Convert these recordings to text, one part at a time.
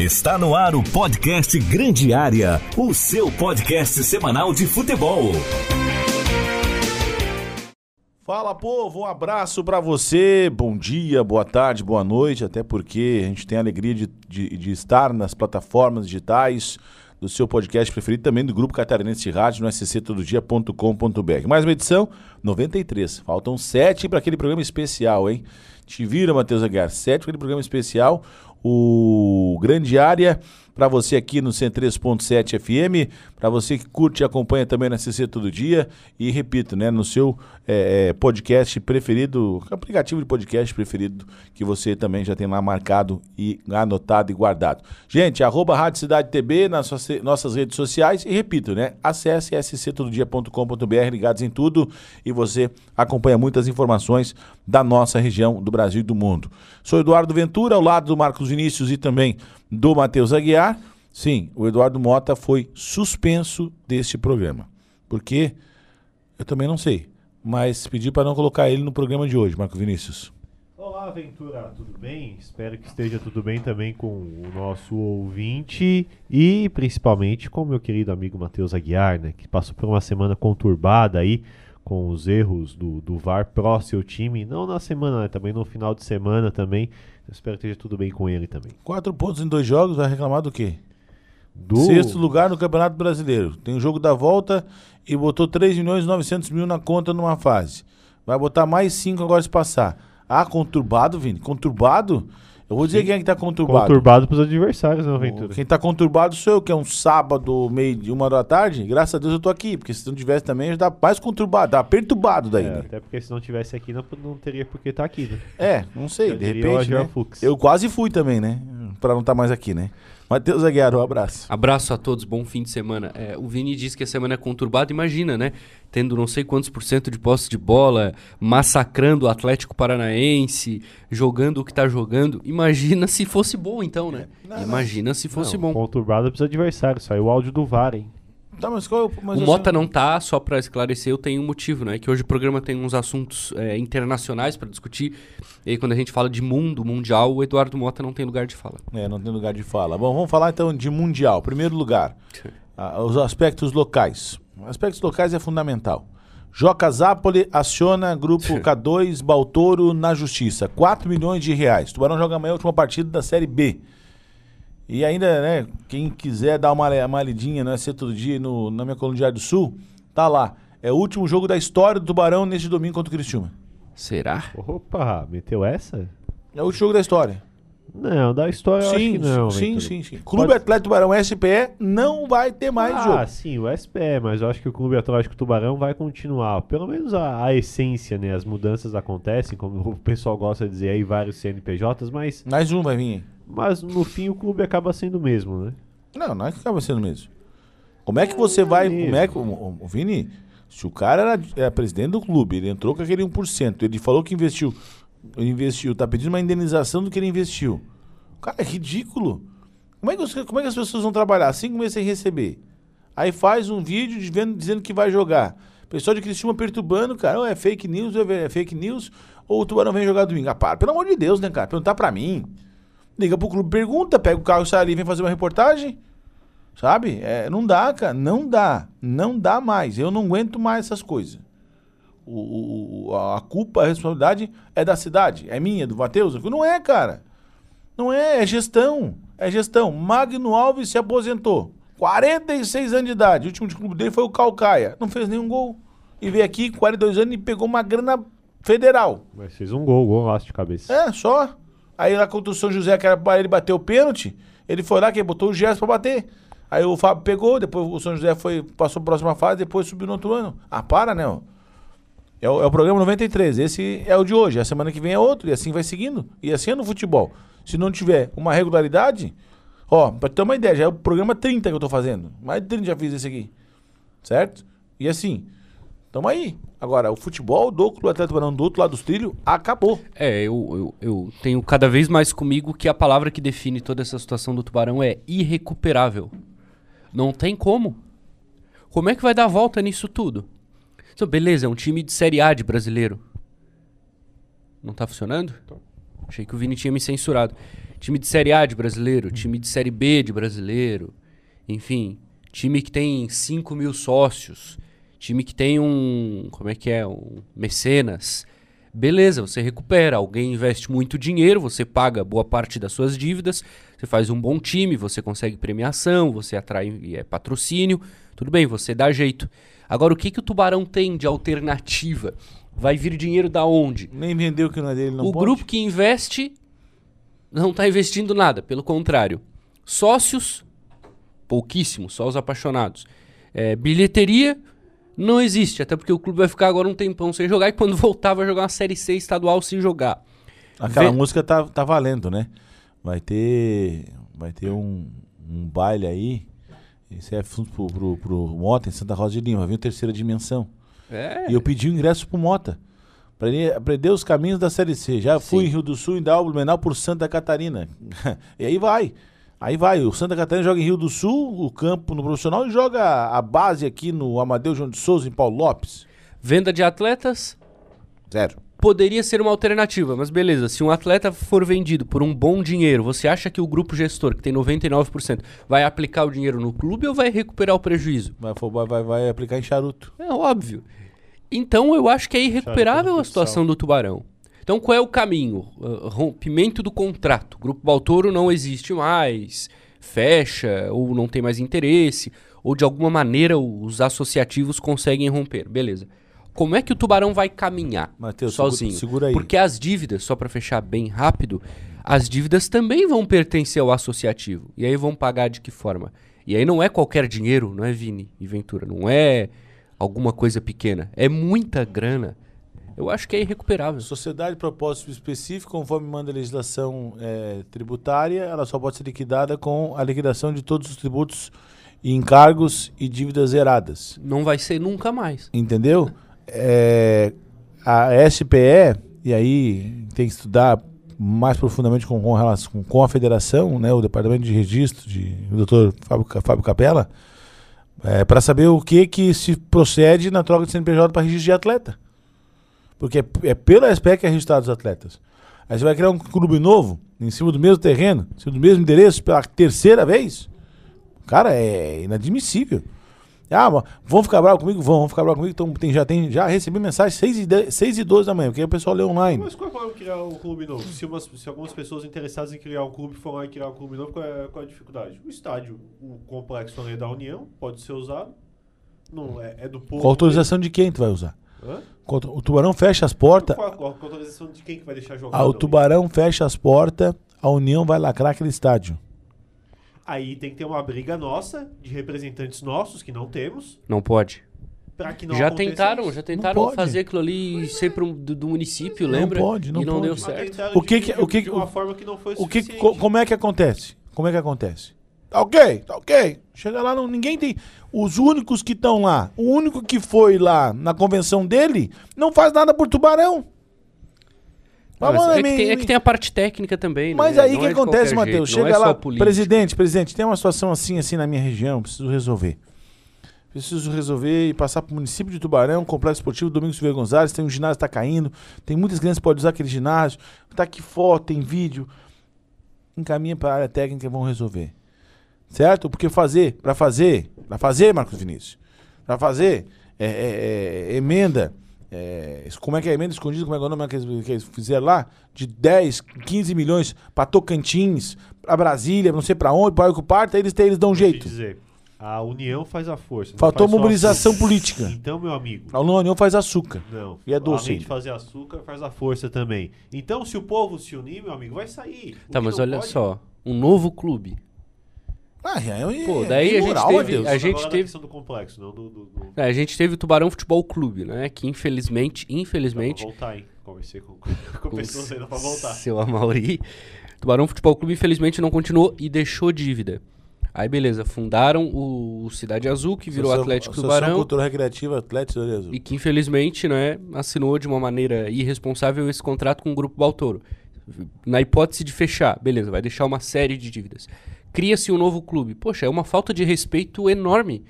Está no ar o podcast Grande Área, o seu podcast semanal de futebol. Fala povo, um abraço para você, bom dia, boa tarde, boa noite, até porque a gente tem a alegria de, de, de estar nas plataformas digitais do seu podcast preferido, também do Grupo Catarinense de Rádio, no sctododia.com.br. Mais uma edição, 93. Faltam sete para aquele programa especial, hein? Te vira, Matheus Aguiar, sete para aquele programa especial, o Grande Área para você aqui no 103.7 FM, para você que curte e acompanha também na CC Todo Dia e repito, né, no seu é, podcast preferido, aplicativo de podcast preferido que você também já tem lá marcado e anotado e guardado. Gente, arroba Rádio Cidade TB nas nossas redes sociais e repito, né, acesse sctododia.com.br, ligados em tudo e você acompanha muitas informações da nossa região, do Brasil e do mundo. Sou Eduardo Ventura, ao lado do Marcos Vinícius e também do Matheus Aguiar. Sim, o Eduardo Mota foi suspenso deste programa. Porque eu também não sei, mas pedi para não colocar ele no programa de hoje, Marco Vinícius. Olá, Ventura, tudo bem? Espero que esteja tudo bem também com o nosso ouvinte e principalmente com o meu querido amigo Matheus Aguiar, né, que passou por uma semana conturbada aí com os erros do, do VAR pró seu time, não na semana, né, também no final de semana também. Eu espero que esteja tudo bem com ele também. Quatro pontos em dois jogos, vai reclamar do quê? Do... Sexto lugar no Campeonato Brasileiro. Tem o jogo da volta e botou 3 milhões e 900 mil na conta numa fase. Vai botar mais 5 agora se passar. Ah, conturbado, Vini? Conturbado? Eu vou dizer quem é que tá conturbado. Conturbado pros adversários, né, Aventura? Quem tá conturbado sou eu, que é um sábado, meio de uma da tarde. Graças a Deus eu tô aqui, porque se não tivesse também, eu já mais conturbado, tá perturbado daí. É, né? Até porque se não tivesse aqui, não, não teria por que estar tá aqui, né? É, não sei, de repente. Né? Eu quase fui também, né? Pra não estar tá mais aqui, né? Matheus Aguiar, um abraço. Abraço a todos, bom fim de semana. É, o Vini disse que a semana é conturbada, imagina, né? Tendo não sei quantos por cento de posse de bola, massacrando o Atlético Paranaense, jogando o que tá jogando. Imagina se fosse bom, então, né? Não, imagina não. se fosse não, bom. Conturbada precisa de adversário, saiu o áudio do VAR, hein? Tá, mas qual, mas o Mota não tá, só para esclarecer, eu tenho um motivo, né? Que hoje o programa tem uns assuntos é, internacionais para discutir. E aí, quando a gente fala de mundo, mundial, o Eduardo Mota não tem lugar de fala. É, não tem lugar de fala. Bom, vamos falar então de mundial. Primeiro lugar, os aspectos locais. Aspectos locais é fundamental. Joca Zapoli aciona grupo K2 Baltoro na justiça. 4 milhões de reais. Tubarão joga amanhã a última partida da Série B. E ainda, né, quem quiser dar uma, uma lidinha no SC Todo Dia no, na minha coluna Diário do Sul, tá lá. É o último jogo da história do Tubarão neste domingo contra o Cristiúma. Será? Opa, meteu essa? É o último jogo da história. Não, da história sim, eu acho que não. Sim, sim, sim. Clube Pode... Atlético Tubarão SPE não vai ter mais ah, jogo. Ah, sim, o SPE, mas eu acho que o Clube Atlético Tubarão vai continuar. Pelo menos a, a, essência, né? As mudanças acontecem, como o pessoal gosta de dizer aí, vários CNPJs, mas. Mais um vai vir. Mas no fim o clube acaba sendo o mesmo, né? Não, não é que acaba sendo o mesmo. Como é que você vai. Como é que. O, o Vini, se o cara era, era, presidente do clube, ele entrou com aquele 1%, ele falou que investiu. Investiu, tá pedindo uma indenização do que ele investiu. Cara, é ridículo. Como é que, como é que as pessoas vão trabalhar cinco meses sem receber? Aí faz um vídeo dizendo, dizendo que vai jogar. Pessoal de Criciúma perturbando, cara. É fake news, ou é fake news, ou o Tubarão vem jogar domingo. Ah, para, pelo amor de Deus, né, cara? Perguntar pra mim. Liga pro clube, pergunta, pega o carro, sai ali, vem fazer uma reportagem. Sabe? É, não dá, cara. Não dá. Não dá mais. Eu não aguento mais essas coisas. O, o, a culpa, a responsabilidade é da cidade. É minha, do Matheus? Não é, cara. Não é, é gestão. É gestão. Magno Alves se aposentou. 46 anos de idade. O último clube dele foi o Calcaia. Não fez nenhum gol. E veio aqui, 42 anos, e pegou uma grana federal. Mas fez um gol, gol de cabeça. É, só. Aí lá contra o São José, que era pra ele bater o pênalti, ele foi lá, que botou o Gerson pra bater. Aí o Fábio pegou, depois o São José foi, passou a próxima fase, depois subiu no outro ano. Ah, para, né? É o, é o programa 93. Esse é o de hoje. A semana que vem é outro. E assim vai seguindo. E assim é no futebol. Se não tiver uma regularidade, ó, pra ter uma ideia, já é o programa 30 que eu tô fazendo. Mais de 30 já fiz esse aqui. Certo? E assim, tamo aí. Agora, o futebol do Clube Atlético Tubarão do outro lado dos trilhos acabou. É, eu, eu, eu, tenho cada vez mais comigo que a palavra que define toda essa situação do Tubarão é irrecuperável. Não tem como. Como é que vai dar a volta nisso tudo? Então, beleza, é um time de Série A de brasileiro. Não tá funcionando? Achei que o Vini tinha me censurado. Time de Série A de brasileiro, time de Série B de brasileiro, enfim, time que tem 5 mil sócios, time que tem um. Como é que é? Um mecenas. Beleza, você recupera. Alguém investe muito dinheiro, você paga boa parte das suas dívidas, você faz um bom time, você consegue premiação, você atrai é, patrocínio. Tudo bem, você dá jeito. Agora, o que, que o Tubarão tem de alternativa? Vai vir dinheiro da onde? Nem vendeu que não é dele, não o pode? grupo que investe não está investindo nada, pelo contrário. Sócios, pouquíssimos, só os apaixonados. É, bilheteria, não existe, até porque o clube vai ficar agora um tempão sem jogar e quando voltar vai jogar uma Série C estadual sem jogar. Aquela Vê- música tá, tá valendo, né? Vai ter, vai ter um, um baile aí. Esse é assunto pro, pro, pro Mota em Santa Rosa de Lima. O terceira dimensão. É. E eu pedi o ingresso pro Mota. Pra ele aprender os caminhos da Série C. Já fui Sim. em Rio do Sul, em Dalva, Blumenau, por Santa Catarina. e aí vai. Aí vai. O Santa Catarina joga em Rio do Sul, o campo no profissional, e joga a base aqui no Amadeu João de Souza, em Paulo Lopes. Venda de atletas Zero. poderia ser uma alternativa, mas beleza, se um atleta for vendido por um bom dinheiro, você acha que o grupo gestor, que tem 99%, vai aplicar o dinheiro no clube ou vai recuperar o prejuízo? Vai, vai, vai, aplicar em charuto. É óbvio. Então eu acho que é irrecuperável a futsal. situação do Tubarão. Então qual é o caminho? Uh, rompimento do contrato. Grupo Baltoro não existe mais, fecha, ou não tem mais interesse, ou de alguma maneira os associativos conseguem romper. Beleza. Como é que o Tubarão vai caminhar Matheus, sozinho? segura- segura. Porque as dívidas, só para fechar bem rápido, as dívidas também vão pertencer ao associativo. E aí vão pagar de que forma? E aí não é qualquer dinheiro, não é Vini e Ventura, não é alguma coisa pequena, é muita grana. Eu acho que é irrecuperável. Sociedade de propósito específico, conforme manda a legislação eh, tributária, ela só pode ser liquidada com a liquidação de todos os tributos e encargos e dívidas zeradas. Não vai ser nunca mais. Entendeu? É, a SPE, e aí tem que estudar mais profundamente com, com, relação- com, a federação, né, o departamento de registro, de, o doutor Fábio, Fábio Capella, para saber o que que se procede na troca de CNPJ para registro de atleta. Porque é, é pela SPE que é registrado os atletas. Aí você vai criar um clube novo, em cima do mesmo terreno, em cima do mesmo endereço, pela terceira vez. Cara, é inadmissível. Ah, mas vão ficar bravos comigo? Vão, vão ficar bravos comigo. Então, tem, já, tem, já recebi mensagem 6 e, 10, 6 e 12 da manhã, porque aí o pessoal lê online. Mas qual é o problema de criar um clube novo? Se, umas- se algumas pessoas interessadas em criar um clube for lá e criar um clube novo, qual é, qual é a dificuldade? O estádio, o complexo ali da União, pode ser usado. Não, é, é do povo. Com autorização de quem tu vai usar? Hã? O tubarão fecha as portas, Qual, de quem que vai deixar jogar? ah, o tubarão fecha as portas, a União vai lacrar aquele estádio. Aí tem que ter uma briga nossa, de representantes nossos, que não temos, Não pode. pra que não já tentaram, isso. já tentaram fazer aquilo ali ser pro, do, do município, Não lembra? pode, não e não pode. deu certo. O que de, que- o que- de uma o- forma que não foi O que, co- como é que acontece? Como é que acontece? Tá ok, tá ok. Chega lá, não, ninguém tem. Os únicos que estão lá, o único que foi lá na convenção dele, não faz nada por tubarão. Mas é, que me- tem, é que tem a parte técnica também, Mas né? aí o que é acontece, Matheus? Chega é lá, política. presidente, presidente, tem uma situação assim, assim na minha região, preciso resolver. Preciso resolver e passar para o município de Tubarão, Complexo Esportivo Domingos Silveira Gonzalez, tem um ginásio que está caindo, tem muitas crianças que podem usar aquele ginásio, tá aqui foto, tem vídeo. Encaminha para a área técnica e vão resolver. Certo? Porque fazer, para fazer, para fazer, Marcos Vinícius, para fazer é, é, é, emenda, é, como é que é a emenda escondida, como é que é o nome que eles, que eles fizeram lá? De 10, 15 milhões para Tocantins, para Brasília, não sei para onde, para o parta, eles, têm- eles dão um jeito. dizer, a união faz a força. Faltou mobilização política. Então, meu amigo, A União faz açúcar. não. E é doce Além de fazer açúcar, faz a força também. Então, se o povo se unir, meu amigo, vai sair. O Tá, mas olha pode- só, um novo clube. Ah, é, Pô, é daí a gente teve- a gente na teve- do complexo, não do... do, do... É, a gente teve o Tubarão Futebol Clube, né? Que infelizmente, Dá pra infelizmente, voltar, hein? Conversei com, com pessoas ainda pra voltar. Seu Amauri. Tubarão Futebol Clube, infelizmente, não continuou e deixou dívida. Aí, beleza, fundaram o Cidade Azul, que virou Associação- Atlético Associação Tubarão. Cultural Recreativa Atlético Cidade Azul. E que, infelizmente, né, assinou de uma maneira irresponsável esse contrato com o Grupo Baltoro. Na hipótese de fechar, beleza, vai deixar uma série de dívidas. Cria-se um novo clube. Poxa, é uma falta de respeito enorme.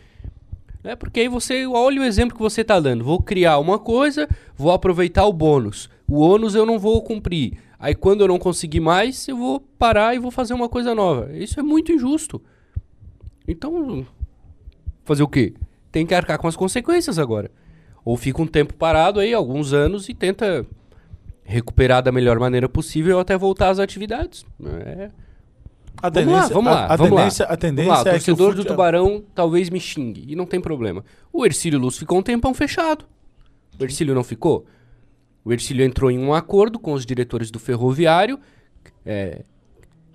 É porque aí você olha o exemplo que você está dando. Vou criar uma coisa, vou aproveitar o bônus. O ônus eu não vou cumprir. Aí quando eu não conseguir mais, eu vou parar e vou fazer uma coisa nova. Isso é muito injusto. Então, fazer o quê? Tem que arcar com as consequências agora. Ou fica um tempo parado aí, alguns anos, e tenta recuperar da melhor maneira possível até voltar às atividades. É. A Vamos lá, vamos lá, a, a vamos tendência, lá. a tendência Vamos lá, o é torcedor do Tubarão talvez me xingue, e não tem problema. O Ercílio Luz ficou um tempão fechado. O Ercílio não ficou? O Ercílio entrou em um acordo com os diretores do Ferroviário, é,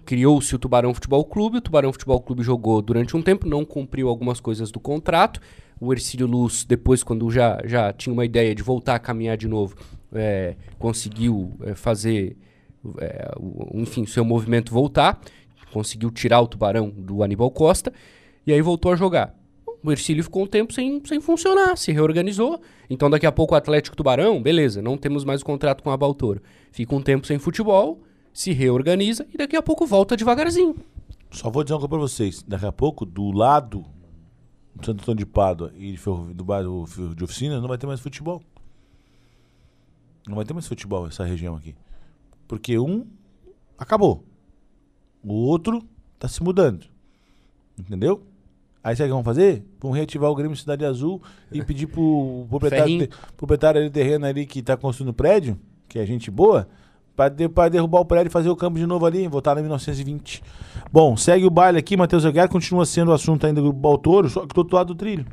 criou-se o Tubarão Futebol Clube, o Tubarão Futebol Clube jogou durante um tempo, não cumpriu algumas coisas do contrato. O Ercílio Luz, depois, quando já, já tinha uma ideia de voltar a caminhar de novo, é, conseguiu é, fazer, é, o- enfim, o seu movimento voltar, conseguiu tirar o Tubarão do Aníbal Costa, e aí voltou a jogar. O Ercílio ficou um tempo sem, sem funcionar, se reorganizou. Então daqui a pouco o Atlético Tubarão, beleza, não temos mais o contrato com a Baltoro. Fica um tempo sem futebol, se reorganiza e daqui a pouco volta devagarzinho. Só vou dizer uma coisa pra vocês. Daqui a pouco, do lado do Santo Antônio de Pádua e de Ferro- do bairro de oficina, não vai ter mais futebol. Não vai ter mais futebol essa região aqui. Porque um acabou. O outro tá se mudando. Entendeu? Aí sabe o que vão fazer? Vão reativar o Grêmio Cidade Azul e pedir pro proprietário, de, proprietário ali do terreno ali que tá construindo o prédio, que é gente boa, pra, de, pra derrubar o prédio e fazer o campo de novo ali, voltar em 1920. Bom, segue o baile aqui, Matheus Aguiar, continua sendo o assunto ainda do Grupo Baltoro, só que do outro lado do trilho.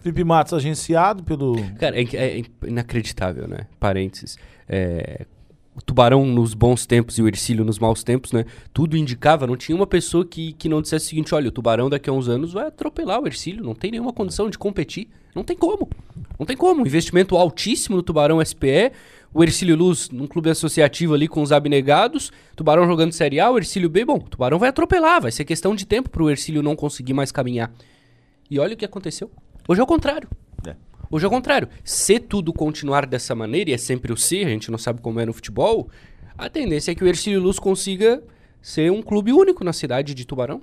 Felipe Matos agenciado pelo. Cara, é, é inacreditável, né? Parênteses. É, o Tubarão nos bons tempos e o Ercílio nos maus tempos, né? Tudo indicava, não tinha uma pessoa que, que não dissesse o seguinte: olha, o Tubarão daqui a uns anos vai atropelar o Ercílio, não tem nenhuma condição de competir. Não tem como. Não tem como. Investimento altíssimo no Tubarão SPE. O Ercílio Luz, num clube associativo ali com os abnegados. Tubarão jogando Série A, o Ercílio B. Bom, o Tubarão vai atropelar. Vai ser questão de tempo pro Ercílio não conseguir mais caminhar. E olha o que aconteceu. Hoje é o contrário. É. Hoje é o contrário. Se tudo continuar dessa maneira, e é sempre o se, a gente não sabe como é no futebol, a tendência é que o Ercílio Luz consiga ser um clube único na cidade de Tubarão.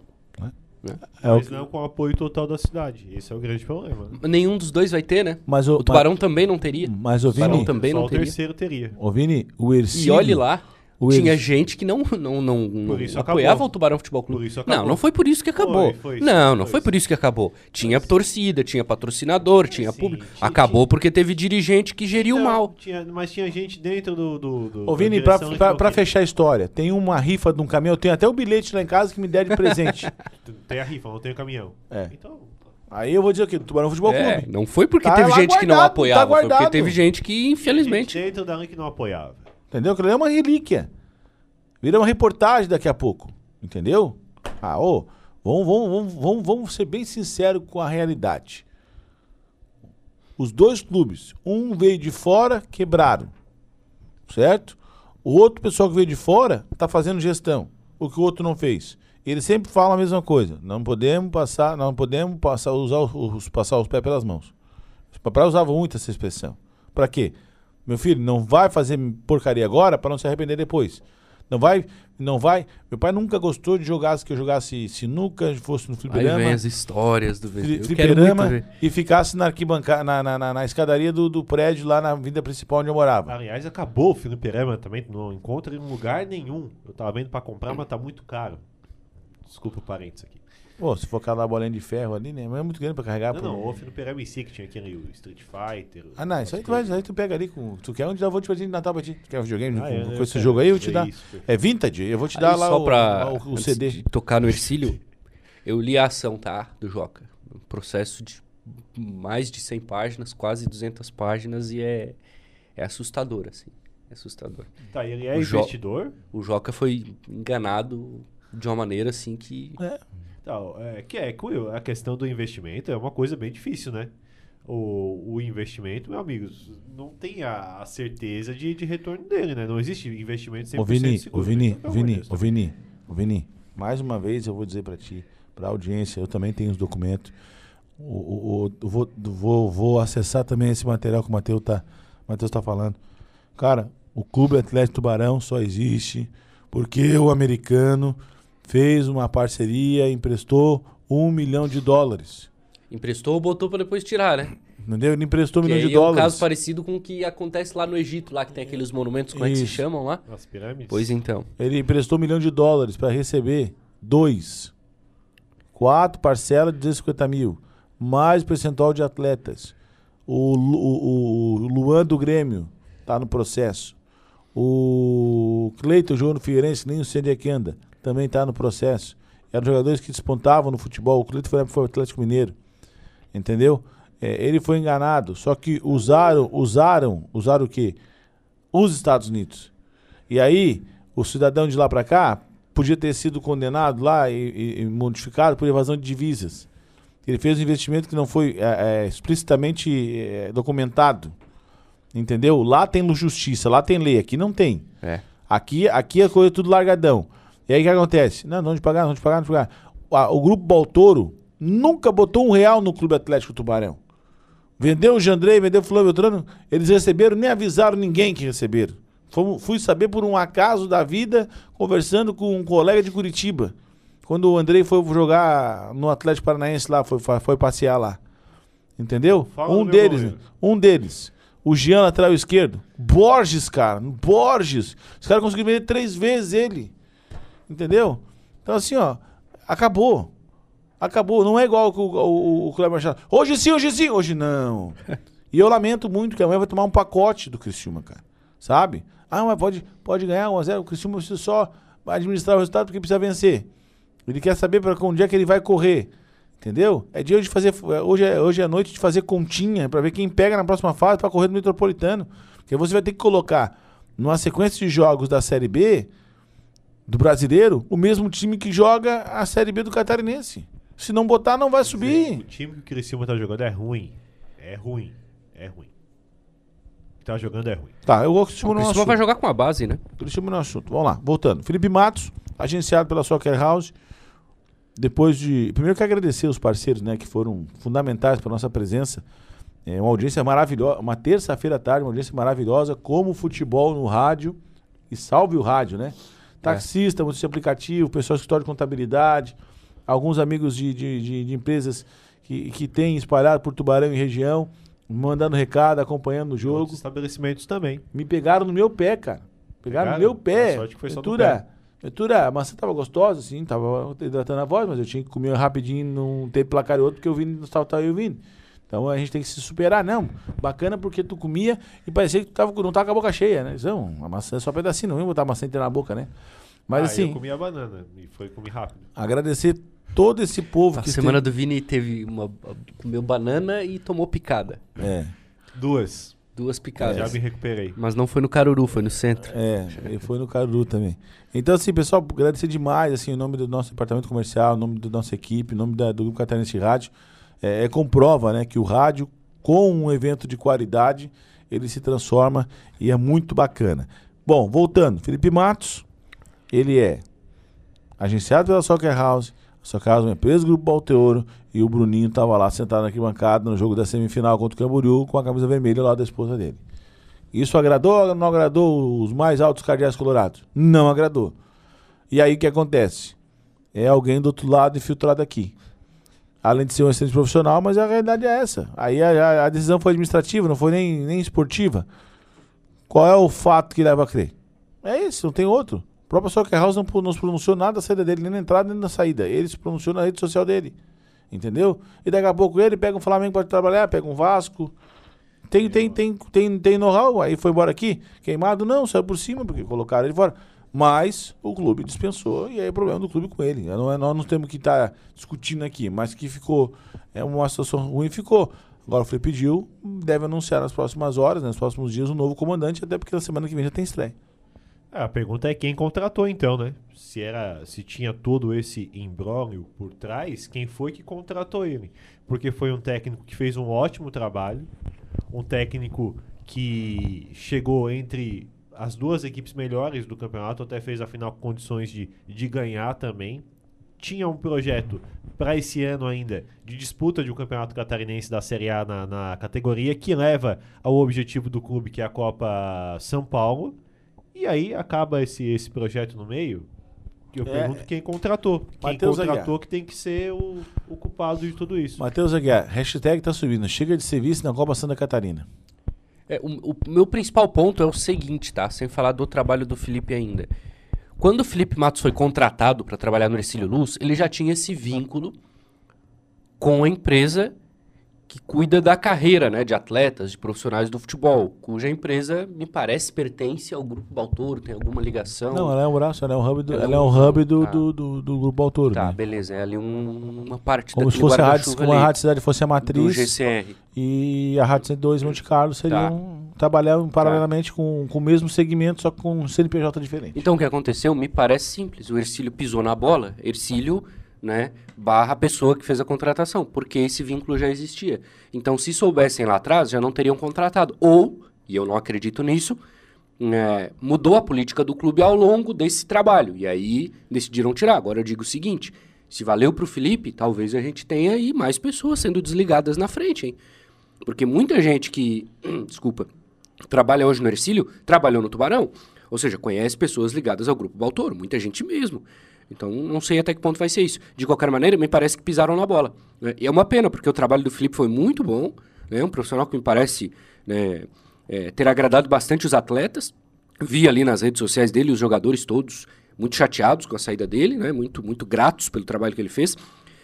É o Mas não com o apoio total da cidade. Esse é o grande problema. né? Nenhum dos dois vai ter, né? Mas o, O Tubarão também não teria. Mas o O Tubarão Vini, também Só não o teria. terceiro teria. o Vini, o Ercílio. E olhe lá, o tinha Erci- gente que não, não, não, não apoiava acabou. o Tubarão Futebol Clube. Não, não foi por isso que acabou. Foi, foi, não, não foi, foi por isso que acabou. Tinha torcida, tinha patrocinador, tinha Sim, público. tinha- Acabou porque teve dirigente que geriu Não, mal. tinha- mas tinha gente dentro do. do, do Ô, Vini, pra, pra, que pra fechar a história, tem uma rifa de um caminhão, eu tenho até o bilhete lá em casa que me deram de presente. Tem a rifa, não tem o caminhão. É. Então. Aí eu vou dizer o quê? Do Tubarão Futebol É, Clube. não foi porque Tá teve gente que não guardado, apoiava, tá foi porque guardado. teve gente que, infelizmente. Gente dentro da que não apoiava. Entendeu? Aquilo é uma relíquia. Vira uma reportagem daqui a pouco. Entendeu? Ah, ô, vamos, vamos, vamos, vamos, ser bem sinceros com a realidade. Os dois clubes, um veio de fora, quebraram. Certo? O outro pessoal que veio de fora está fazendo gestão. O que o outro não fez. Ele sempre fala a mesma coisa. Não podemos passar, não podemos passar, usar os, passar os pés pelas mãos. Os papai usava muito essa expressão. Para quê? Meu filho, não vai fazer porcaria agora para não se arrepender depois. Não vai, não vai. Meu pai nunca gostou de jogar que eu jogasse sinuca, fosse no Aí fliperama, vem as histórias do fli- fliperama e ficasse na arquibancada, na, na, na, na escadaria do, do prédio lá na vida principal onde eu morava. Aliás, acabou o fliperama também, não encontra em lugar nenhum. Eu tava vendo pra comprar, mas tá muito caro. Desculpa o parênteses aqui. Pô, se for aquela bolinha de ferro ali, né? Mas é muito grande pra carregar. Não, pô. não, o fliperama em si que tinha aquele o Street Fighter. Ah, não, isso aí tu, vai, aí tu pega ali com. Tu quer onde eu vou te presente de Natal pra ti? Tu quer um videogame Ah, com, é, com esse quero. jogo aí? Eu te É dar. isso. É vintage? Eu vou te dar Aí, lá só o, pra o, o antes CD. de tocar no Ercílio, eu li a ação, tá? Do Joca. Um processo de mais de 100 páginas, quase 200 páginas e é, é assustador, assim. É assustador. Tá, ele é O jo- investidor. O Joca foi enganado de uma maneira assim que. É. Tá, é, que é a questão do investimento é uma coisa bem difícil, né? O, o investimento, meu amigo, não tem a, a certeza de, de retorno dele, né? Não existe investimento 100% Ô Vini, seguro. ô Vini, Pelo ô amor de Vini, Deus, ô Vini, ô Vini, mais uma vez eu vou dizer pra ti, pra audiência, eu também tenho os documentos. O, o, o- vou, vou, vou acessar também esse material que o Matheus tá, Matheus tá falando. Cara, o Clube Atlético Tubarão só existe porque o americano fez uma parceria, emprestou um milhão de dólares. Emprestou ou botou pra depois tirar, né? Entendeu? Ele emprestou um Que milhão de é um dólares. caso parecido com o que acontece lá no Egito, lá que tem aqueles monumentos, como é que se Isso. chamam lá? As pirâmides? Pois então. Ele emprestou um milhão de dólares para receber dois. Quatro parcelas de 250 mil. Mais percentual de atletas. O, o, o Luan do Grêmio tá no processo. O Cleiton jogou no Figueirense, nem o Sandy que anda. Também tá no processo. Eram jogadores que despontavam no futebol. O Cleiton foi para o Atlético Mineiro. Entendeu? É, ele foi enganado. Só que usaram, usaram, usaram o quê? Os Estados Unidos. E aí, o cidadão de lá para cá podia ter sido condenado lá e, e- e modificado por evasão de divisas. Ele fez um investimento que não foi é, é, explicitamente é, documentado. Entendeu? Lá tem justiça, lá tem lei, aqui não tem. É. Aqui, aqui é coisa tudo largadão. E aí o que acontece? Não, não de pagar, não de pagar, não de pagar. Ah, O grupo Baltoro nunca botou um real no Clube Atlético Tubarão. Vendeu o Jandrei, vendeu o Fulano Beltrano, eles receberam, nem avisaram ninguém que receberam. Fomos- fui saber por um acaso da vida, conversando com um colega de Curitiba. Quando o Andrei foi jogar no Atlético Paranaense lá, foi, foi passear lá. Entendeu? Fala um deles, goleiro. um deles. O Jean, lateral esquerdo. Borges, cara. Borges. Os caras conseguiram vender três vezes ele. Entendeu? Então, assim, ó. Acabou. Acabou. Não é igual o, o, o Cleber Machado. Hoje sim, hoje sim. Hoje não. e eu lamento muito que amanhã vai tomar um pacote do Criciúma, cara. Sabe? Ah, mas pode, pode ganhar 1x0. O Criciúma precisa só administrar o resultado porque precisa vencer. Ele quer saber para onde é que ele vai correr. Entendeu? É dia de fazer. Hoje é, hoje é noite de fazer continha para ver quem pega na próxima fase para correr do Metropolitano. Porque você vai ter que colocar numa sequência de jogos da Série B do brasileiro o mesmo time que joga a Série B do Catarinense. Se não botar, não vai O subir. time que o Criciúma tá jogando é ruim. É ruim. É ruim. O que tá jogando é ruim. Tá, eu vou O Criciúma no Criciúma vai jogar com a base, né? Criciúma no assunto. Vamos lá, voltando. Felipe Matos, agenciado pela Soccer House. Depois de. Primeiro, eu quero agradecer os parceiros, né, que foram fundamentais para nossa presença. É uma audiência maravilhosa. Uma terça-feira à tarde, uma audiência maravilhosa, como futebol no rádio. E salve o rádio, né? Taxista, motorista de aplicativo, pessoal do escritório de contabilidade, alguns amigos de, de, de- de empresas que, que têm espalhado por Tubarão e região, mandando recado, acompanhando o jogo. Outros estabelecimentos também. Me pegaram no meu pé, cara. Pegaram, Pegaram? no meu pé. A sorte que foi só do Ventura, Ventura, a maçã tava gostosa, assim, tava hidratando a voz, mas eu tinha que comer rapidinho, não ter placar outro, porque eu vim no saltar eu vindo. Então a gente tem que se superar, não. Bacana porque tu comia e parecia que tu tava, não tava com a boca cheia, né? Então, a maçã é só um pedacinho, não ia botar a maçã inteira na boca, né? Mas Ah, assim, Eu comi a banana e foi comi rápido. agradecer todo esse povo A que semana do Vini teve uma. comeu banana e tomou picada. esteve... É, Duas. Duas Já picadas. me recuperei. Mas não foi no Caruru, foi no centro. É, foi no Caruru também. Então, assim, pessoal, agradecer demais, assim, em nome do nosso departamento comercial, em nome da nossa equipe, em nome da- do Grupo Catarinense Rádio. É, é comprova, né, que o rádio, com um evento de qualidade, ele se transforma e é muito bacana. Bom, voltando, Felipe Matos, ele é agenciado pela Soccer House, a Soccer House é uma empresa do Grupo Balteoro, e o Bruninho estava lá sentado na arquibancada no jogo da semifinal contra o Camboriú com a camisa vermelha lá da esposa dele. Isso agradou ou não agradou os mais altos cardeais colorados? Não agradou. E aí o que acontece? É alguém do outro lado infiltrado aqui. Além de ser um excelente profissional, mas a realidade é essa. Aí a, a- decisão foi administrativa, não foi nem, nem esportiva. Qual é o fato que leva a crer? É esse, não tem outro. O próprio Soccer House não, não se pronunciou nada da saída dele, nem na entrada nem na saída. Ele se pronunciou na rede social dele. Entendeu? E daqui a pouco ele pega um Flamengo para trabalhar, pega um Vasco. Tem, tem, tem, tem, tem know-how, aí foi embora aqui. Queimado, não, saiu por cima, porque colocaram ele fora. Mas o clube dispensou e aí é problema do clube com ele. Não é, nós não temos que estar discutindo aqui, mas que ficou. É uma situação ruim, ficou. Agora o Felipe pediu, deve anunciar nas próximas horas, né, nos próximos dias, o novo comandante, até porque na semana que vem já tem estreia. É, a pergunta é quem contratou então, né? Se era, se tinha todo esse imbróglio por trás, quem foi que contratou ele? Porque foi um técnico que fez um ótimo trabalho, um técnico que chegou entre as duas equipes melhores do campeonato, até fez a final com condições de, de ganhar também. Tinha um projeto para esse ano ainda de disputa de um campeonato catarinense da Série A na, na categoria, que leva ao objetivo do clube, que é a Copa São Paulo. E aí acaba esse, esse projeto no meio. Eu É. pergunto quem contratou. Quem Mateus contratou Aguiar. que tem que ser o, o culpado de tudo isso. Matheus Aguiar, hashtag tá subindo. Chega de serviço na Copa Santa Catarina. É, o, o meu principal ponto é o seguinte, tá? Sem falar do trabalho do Felipe ainda. Quando o Felipe Matos foi contratado para trabalhar no Ercílio Luz, ele já tinha esse vínculo com a empresa que cuida da carreira né, de atletas, de profissionais do futebol, cuja empresa, me parece, pertence ao Grupo Baltoro, tem alguma ligação. Não, ela é um braço, ela é um hub do, Ela é ela é um um hub do, tá. do, do, do Grupo Autor. Tá, né? beleza, é ali um- uma parte Como se fosse a Rádio, como a Rádio Cidade fosse a do matriz GCR. e a Rádio 102 Monte Carlo seriam trabalhar paralelamente com, com o mesmo segmento, só com um CNPJ diferente. Então o que aconteceu me parece simples. O Ercílio pisou na bola, Ercílio, né, barra a pessoa que fez a contratação, porque esse vínculo já existia. Então se soubessem lá atrás, já não teriam contratado. Ou, e eu não acredito nisso, né, mudou a política do clube ao longo desse trabalho. E aí decidiram tirar. Agora eu digo o seguinte: se valeu pro Felipe, talvez a gente tenha aí mais pessoas sendo desligadas na frente, hein? Porque muita gente que, desculpa, trabalha hoje no Ercílio, trabalhou no Tubarão. Ou seja, conhece pessoas ligadas ao Grupo Baltoro, muita gente mesmo. Então, não sei até que ponto vai ser isso. De qualquer maneira, me parece que pisaram na bola. né? E é uma pena, porque o trabalho do Felipe foi muito bom. né? Um profissional que me parece né, é, ter agradado bastante os atletas. Vi ali nas redes sociais dele os jogadores todos muito chateados com a saída dele, né? muito, muito gratos pelo trabalho que ele fez.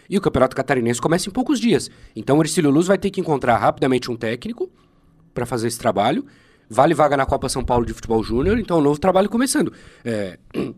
E o Campeonato Catarinense começa em poucos dias. Então o Ercílio Luz vai ter que encontrar rapidamente um técnico para fazer esse trabalho. Vale vaga na Copa São Paulo de Futebol Júnior, então um novo trabalho começando. É,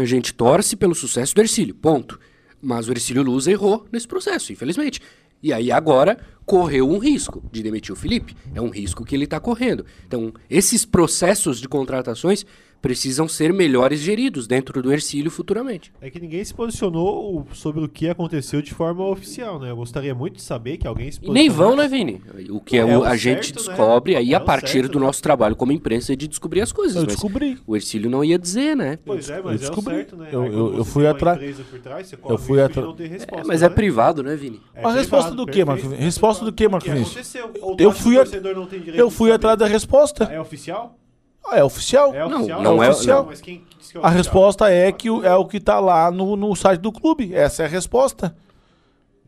a gente torce pelo sucesso do Ercílio, ponto. Mas o Ercílio Luz errou nesse processo, infelizmente. E aí agora correu um risco de demitir o Felipe. É um risco que ele está correndo. Então, esses processos de contratações precisam ser melhores geridos dentro do Ercílio futuramente. É que ninguém se posicionou sobre o que aconteceu de forma oficial, né? Eu gostaria muito de saber que alguém se E nem vão, né, Vini? O que é, É o- a gente certo, né? descobre aí É a o partir certo, do né? nosso trabalho como imprensa de descobrir as coisas. Eu descobri. o Ercílio não ia dizer, né? Pois é, Eu mas é o descobri. certo, né? Eu- Aí eu- eu fui atrás- Eu fui ter É, resposta, mas é né? privado, né, Vini? É Mas a resposta privado, do quê. Marco? Resposta do quê, Marco Vinícius? Eu fui que o a- torcedor não tem direito Eu fui atrás da resposta. É oficial? Ah, é oficial. É Não, oficial? não é oficial. oficial. Mas quem disse que é A oficial? resposta é que o- é o que está lá no, no site do clube. Essa é a resposta.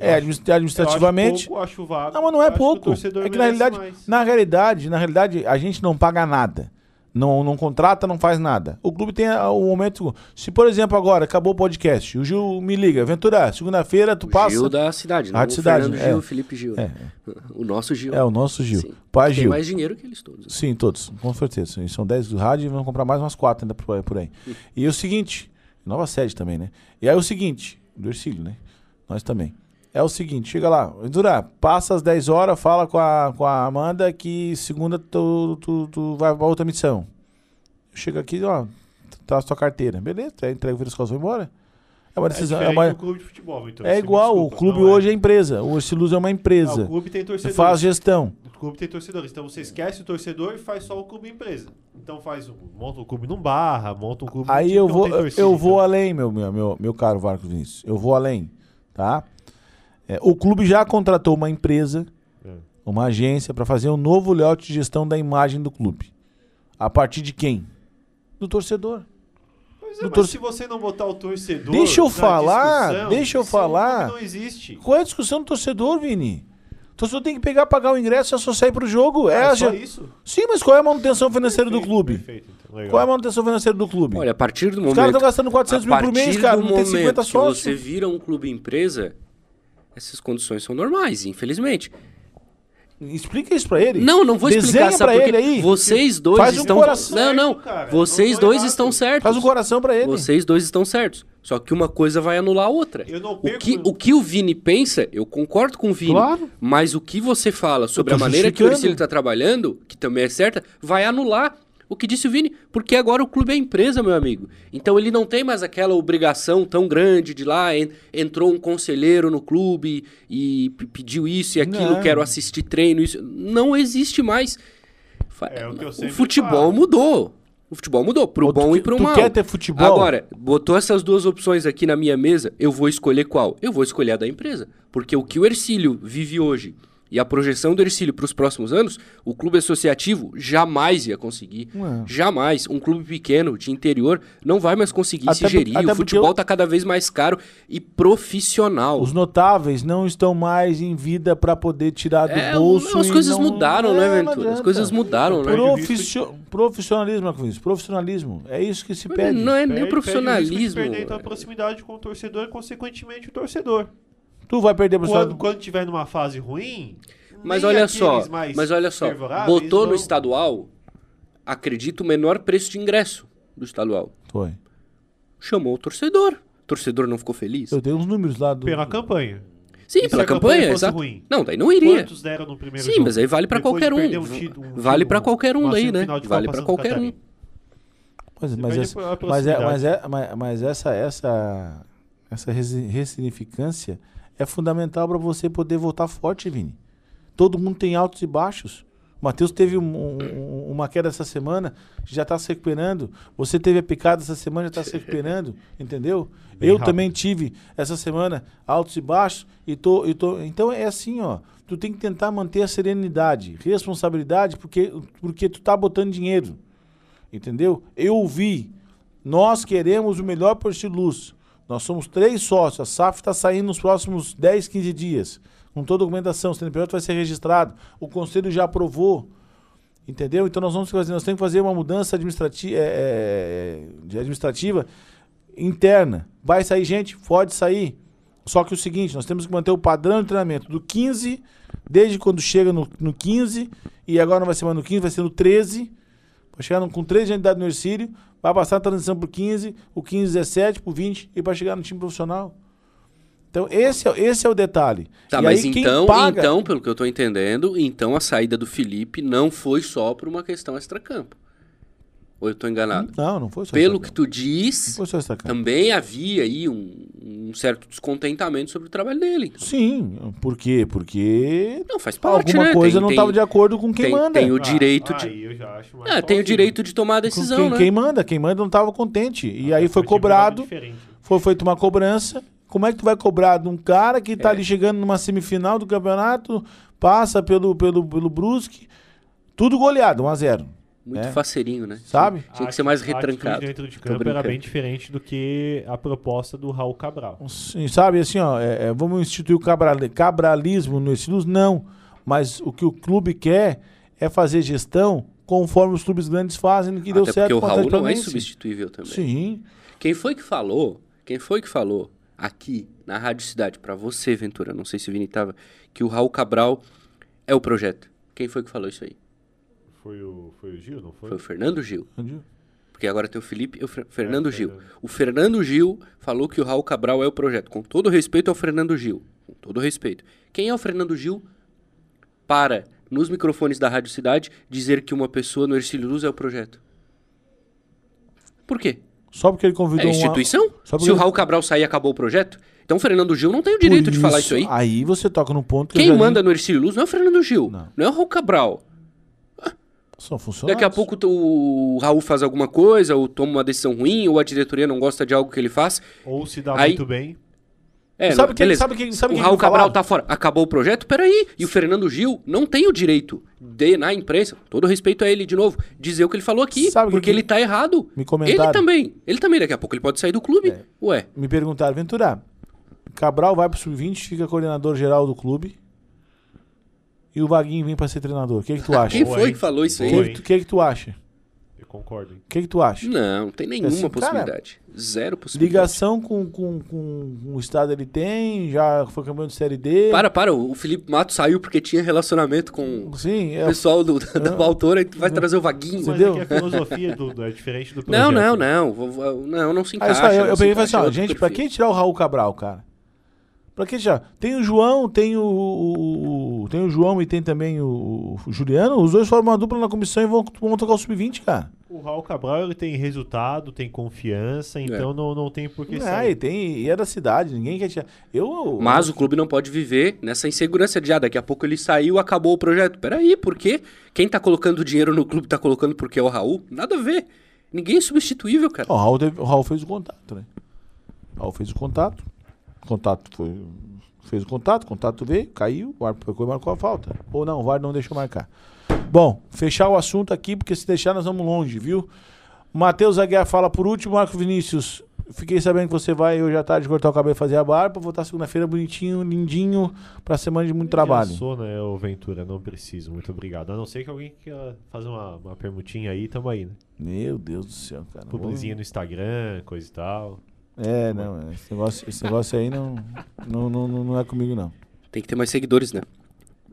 É administ- administrativamente. Eu acho pouco, acho vago. Não, mas não é Acho que o pouco. torcedor É que na merece realidade, mais. na realidade, na realidade, a gente não paga nada. Não, não contrata, não faz nada. O clube tem a- o momento. Se, por exemplo, agora acabou o podcast, o Gil me liga, Ventura, segunda-feira tu O passa. Gil da cidade, não Rádio o Cidade, Fernando é. Gil, o Felipe Gil. É. O nosso Gil. É o nosso Gil. Sim. Pai Tem Gil. mais dinheiro que eles todos. Sim, todos, com certeza. Sim, São 10 do rádio e vão comprar mais umas 4 ainda por por aí. E é o seguinte, nova sede também, né? E aí é o seguinte, do Ercílio, né? Nós também. É o seguinte, chega lá, Ventura, passa às 10 horas, fala com a, com a Amanda que segunda tu, tu, tu vai pra outra missão. Chega aqui, ó, traz tua carteira. Beleza, tu entrega o vírus vai embora. É uma É decisão. É, diferente uma- clube de futebol, então. é igual, desculpa, o clube não hoje é empresa. O Erciluz é uma empresa. o clube tem torcedores. faz gestão. O clube tem torcedores. Então você esquece o torcedor e faz só o clube empresa. Então faz monta um clube num barra, monta um clube Aí eu não vou, torcida, eu vou então. além, meu, meu, meu, meu caro Marcos Vinícius. Eu vou além, tá? É, o clube já contratou uma empresa, É. uma agência, para fazer um novo layout de gestão da imagem do clube. A partir de quem? Do torcedor. Pois é, do mas torce- se você não botar o torcedor. Deixa eu na falar, deixa eu falar. Não existe. Qual é a discussão do torcedor, Vini? O torcedor tem que pegar, pagar o ingresso e associar para o jogo. É, É, a só isso. Sim, mas qual é a manutenção financeira do Perfeito, clube? Perfeito, então. Qual é a manutenção financeira do clube? Olha, a partir do Os momento... caras estão gastando 400 mil por mês, cara. do Não tem 50 momento que sócios. você vira um clube empresa, essas condições são normais, infelizmente. Explica isso pra ele. Não, não vou explicar, Desenha sabe pra por quê? ele aí. Vocês dois Faz um estão... coração. Não, não, Certo, cara. vocês Não dois errado. estão certos. Faz um coração pra ele. Vocês dois estão certos. Só que uma coisa vai anular a outra. Eu não O perco que, meu- o que o Vini pensa, eu concordo com o Vini. Claro. Mas o que você fala sobre a maneira que o. Ercílio está trabalhando, que também é certa, vai anular o que disse o Vini. Porque agora o clube é empresa, meu amigo. Então ele não tem mais aquela obrigação tão grande de lá, en- entrou um conselheiro no clube e pediu isso e aquilo, Não. quero assistir treino, isso. Não existe mais. É o que eu o futebol falo. mudou. O futebol mudou, pro Ou tu bom que- e pro tu mal. quer ter futebol? Agora, botou essas duas opções aqui na minha mesa, eu vou escolher qual? Eu vou escolher a da empresa. Porque o que o Ercílio vive hoje e a projeção do Ercílio para os próximos anos, o clube associativo jamais ia conseguir. Não. Jamais. Um clube pequeno, de interior, não vai mais conseguir Até se gerir. O futebol eu- está cada vez mais caro e profissional. Os notáveis não estão mais em vida para poder tirar do É, bolso. as coisas não- mudaram, É, né, Ventura? As coisas mudaram, né? Profissio- Profissionalismo, Marcos, profissionalismo. É isso que se pede. Não é nem Perde- o perde o risco de profissionalismo. perder então a proximidade com o torcedor e, consequentemente, o torcedor. Tu vai perder a Quando, quando tiver numa fase ruim. Mas olha só, mais mas olha só, botou no estadual, acredito, o menor preço de ingresso do estadual. Foi. Chamou o torcedor. O torcedor não ficou feliz? Eu tenho uns números lá do. Pela campanha. Sim, E se pela a campanha campanha, fosse exato. ruim? Não, daí não iria. Quantos deram no primeiro Sim, jogo? mas aí vale de qualquer um. um Vale pra qualquer um daí, né? Vale Santa qualquer um. Catarina. Mas, Você mas, essa, a mas, é, mas, é, mas, mas essa, essa, essa ressignificância é fundamental para você poder voltar forte, Vini. Todo mundo tem altos e baixos. O Matheus teve um- um- uma queda essa semana, já está se recuperando. Você teve a picada essa semana, já está se recuperando, entendeu? Bem Eu rápido. também tive essa semana altos e baixos e tô, e tô. Então é assim, ó. Tu tem que tentar manter a serenidade, responsabilidade, porque, porque tu tá botando dinheiro. Entendeu? Eu ouvi. Nós queremos o melhor para o Luz. Nós somos três sócios. A SAF está saindo nos próximos 10, 15 dias. Com toda a documentação. O CNPJ vai ser registrado. O conselho já aprovou. Entendeu? Então nós vamos fazer, nós temos que fazer uma mudança administrati é, é, administrativa interna. Vai sair gente? Pode sair. Só que o seguinte, nós temos que manter o padrão de treinamento do 15, desde quando chega no, no 15, e agora não vai ser mais no 15, vai ser no 13. Vai chegar no- com 13 de unidade no Ercílio, vai passar a transição pro 15, o 15, 17, pro 20 e para chegar no time profissional. Então esse é, esse é o detalhe. Tá, E mas aí, então, paga- então, pelo que eu tô entendendo, então a saída do Felipe não foi só por uma questão extracampo. Ou eu tô enganado? Não, não foi só Pelo essa- que tu diz, foi só essa cara. também havia aí um, um certo descontentamento sobre o trabalho dele. então. Sim, por quê? Porque Não, faz parte, alguma né? coisa Tem- não estava de acordo com quem tem, manda. tem o Ah, direito de. aí eu já acho mais Ah, tem o direito de tomar a decisão, quem, né? quem manda, quem manda não estava contente. E aí foi Foi cobrado, foi feita uma cobrança. Como é que tu vai cobrar de um cara que É. tá ali chegando numa semifinal do campeonato, passa pelo, pelo, pelo Brusque, tudo goleado, 1 a 0 Muito É. faceirinho, né? Sabe? Tinha que ser mais a retrancado. dentro de campo era bem diferente do que a proposta do Raul Cabral. Sim, sabe, assim, ó, é, é, vamos instituir o cabral, cabralismo no estilos? Não. Mas o que o clube quer é fazer gestão conforme os clubes grandes fazem, que deu Até certo porque o Raul não é insubstituível também. Sim. Quem foi que falou? Quem foi que falou aqui na Rádio Cidade pra você, Ventura? Não sei se o Vini tava, que o Raul Cabral é o projeto. Quem foi que falou isso aí? Foi o, foi o Gil, não foi? Foi o Fernando Gil. Entendi. Porque agora tem o Felipe e o Fer- Fernando É, Gil. O Fernando Gil falou que o Raul Cabral é o projeto. Com todo respeito ao Fernando Gil. Com todo respeito. Quem é o Fernando Gil para, nos microfones da Rádio Cidade, dizer que uma pessoa no Ercílio Luz é o projeto? Por quê? Só porque ele É convidou uma- instituição? Porque Se o Raul Cabral sair, acabou o projeto? Então o Fernando Gil não tem o direito Por de falar isso aí. Aí você toca num ponto que Quem já li- manda no Ercílio Luz não é o Fernando Gil. Não. Não, é o Raul Cabral. São funcionários. Daqui a pouco o Raul faz alguma coisa, ou toma uma decisão ruim, ou a diretoria não gosta de algo que ele faz. Ou se dá Aí- muito bem. É, Sabe quem- sabe quem- sabe o quem Raul que Cabral tá fora. Acabou o projeto? Peraí. E o Fernando Gil não tem o direito de, na imprensa, todo respeito a ele de novo, dizer o que ele falou aqui. Sabe porque que- ele tá errado. Me comentaram. Ele também. Ele também, daqui a pouco, ele pode sair do clube. É. Ué. Me perguntaram, Ventura, Cabral vai pro sub-20, fica coordenador geral do clube. E o Vaguinho vem pra ser treinador. O que, que tu acha? Quem foi que falou isso O aí? Boa, que, hein? que, que, que tu acha? Eu concordo. O que, que tu acha? Não, não tem nenhuma Assim, cara, possibilidade. Zero possibilidade. Ligação com, com, com o estado ele tem, já foi campeão de Série D. Para, para. O Felipe Mato saiu porque tinha relacionamento com Sim, o é, pessoal do, da autora e tu vai trazer o Vaguinho. Mas Entendeu? é que a filosofia do, do- é diferente do Não, projeto. não, não. Vou- vou- Não, não se Aí, encaixa. só, eu, não eu se peguei e falei assim, é ó, gente, pra perfil. que tirar o Raul Cabral, cara? Pra que tirar? Tem o João, tem o, o- o- tem o João e tem também o, o Juliano, os dois formam uma dupla na comissão e vão, vão tocar o sub-20, cara. O Raul Cabral ele tem resultado, tem É. confiança, então não, não tem por que Ah, e sair. tem, e é da cidade, ninguém quer tirar. Eu, Mas o clube não pode viver nessa insegurança de, ah, daqui a pouco ele saiu, acabou o projeto. Peraí, por quê? Quem tá colocando dinheiro no clube tá colocando porque é o Raul? Nada a ver. Ninguém é substituível, cara. O, Raul teve- o Raul fez o contato, né? O Raul fez o contato. Contato foi. Fez o contato, o contato veio, caiu, o árbitro pegou e marcou a falta. Ou não, o VAR não deixou marcar. Bom, fechar o assunto aqui, porque se deixar nós vamos longe, viu? Matheus Aguiar fala por último, Marco Vinícius. Fiquei sabendo que você vai hoje à tarde cortar o cabelo e fazer a barba. Voltar segunda-feira bonitinho, lindinho, pra semana de muito trabalho. Já sou, né, ô Ventura? Não preciso, muito obrigado. A não ser que alguém queira fazer uma, uma permutinha aí, tamo aí, né? Meu Deus do céu, cara. Publizinha no Instagram, coisa e tal. É, não, esse negócio, esse negócio aí não, não, não, não é comigo, não. Tem que ter mais seguidores, né?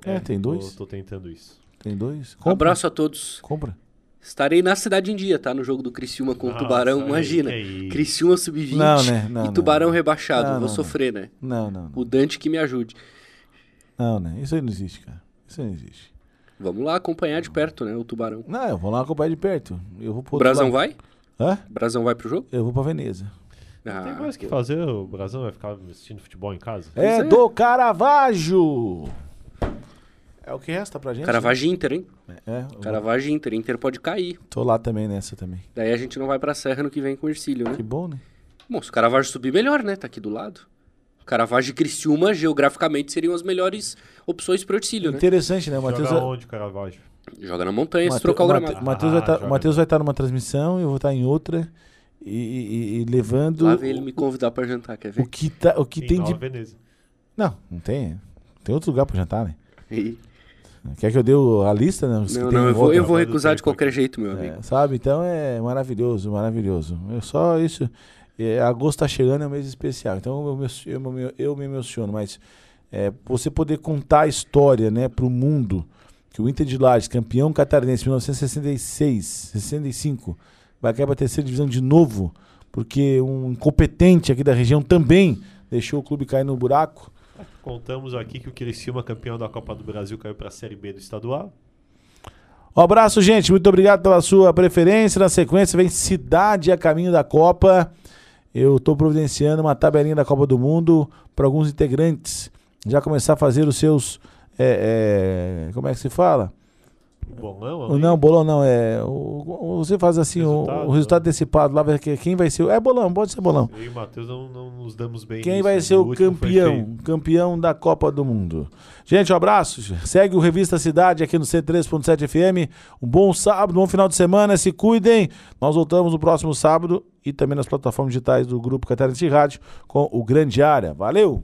É, tem dois? Tô, tô tentando isso. Tem dois? Abraço a todos. Compra. Estarei na cidade em dia, tá? No jogo do Criciúma com o Nossa, Tubarão. Imagina. isso. Criciúma sub-20 Não, né? Não, e Tubarão não. rebaixado. Não, Vou não, sofrer, né? Não, não, não. O Dante que me ajude. Não, né? Isso aí não existe, cara. Isso aí não existe. Vamos lá acompanhar de perto, né? O Tubarão. Não, eu vou lá acompanhar de perto. Eu vou pro O Brasão vai? Hã? O Brasão vai pro jogo? Eu vou pra Veneza. Ah, Tem mais o que fazer, o Brasão vai ficar assistindo futebol em casa? É é. do Caravaggio! É o que resta pra gente. Caravaggio Inter, hein? né? É, eu Caravaggio Inter. Inter pode cair. tô lá também nessa também. Daí a gente não vai pra Serra no que vem com o Ercílio, né? Que bom, né? Bom, se o Caravaggio subir, melhor, né? Tá aqui do lado. Caravaggio e Criciúma, geograficamente, seriam as melhores opções pro Ercílio, né? Interessante, né? O Matheus Joga onde, Caravaggio? Joga na montanha, se Mate- trocar o Mate- gramado. Matheus Ah, vai tá- joga o Matheus vai estar numa transmissão, eu vou estar em outra e, e- e levando Lá vem ele me convidar pra jantar, quer o ver? que, tá, o que Em tem Nova de. Veneza. Não, não tem. Tem outro lugar pra jantar, né? E- Quer que eu dê o- a lista? Né? Não, tem não, eu vou, eu vou recusar de qualquer jeito, meu amigo. É, sabe? Então é maravilhoso, maravilhoso. Eu só isso. É, agosto tá chegando, é um mês especial. Então eu me, eu, me- eu me emociono, mas é, você poder contar a história né, para o mundo que o Inter de Lages, campeão catarinense em 1966, 65, vai cair para a terceira divisão de novo, porque um incompetente aqui da região também deixou o clube cair no buraco. Contamos aqui que o Criciúma, campeão da Copa do Brasil, caiu pra Série B do estadual. Um abraço, gente. Muito obrigado pela sua preferência. Na sequência, vem Cidade a caminho da Copa. Eu estou providenciando uma tabelinha da Copa do Mundo para alguns integrantes já começar a fazer os seus. é, é, como é que se fala? Bolão, O- Não, bolão não. É, o- o- você faz assim o- Resultado, o, resultado né? antecipado lá, vai que- quem vai ser. o- É bolão, pode ser bolão. Eu e o Matheus não, não nos damos bem Quem nisso, vai né? ser O o campeão? Campeão da Copa do Mundo. Gente, um abraço. Segue o Revista Cidade aqui no C3.7 FM. Um bom sábado, um bom final de semana. Se cuidem. Nós voltamos no próximo sábado e também nas plataformas digitais do Grupo Catarinense de Rádio com o Grande Área. Valeu!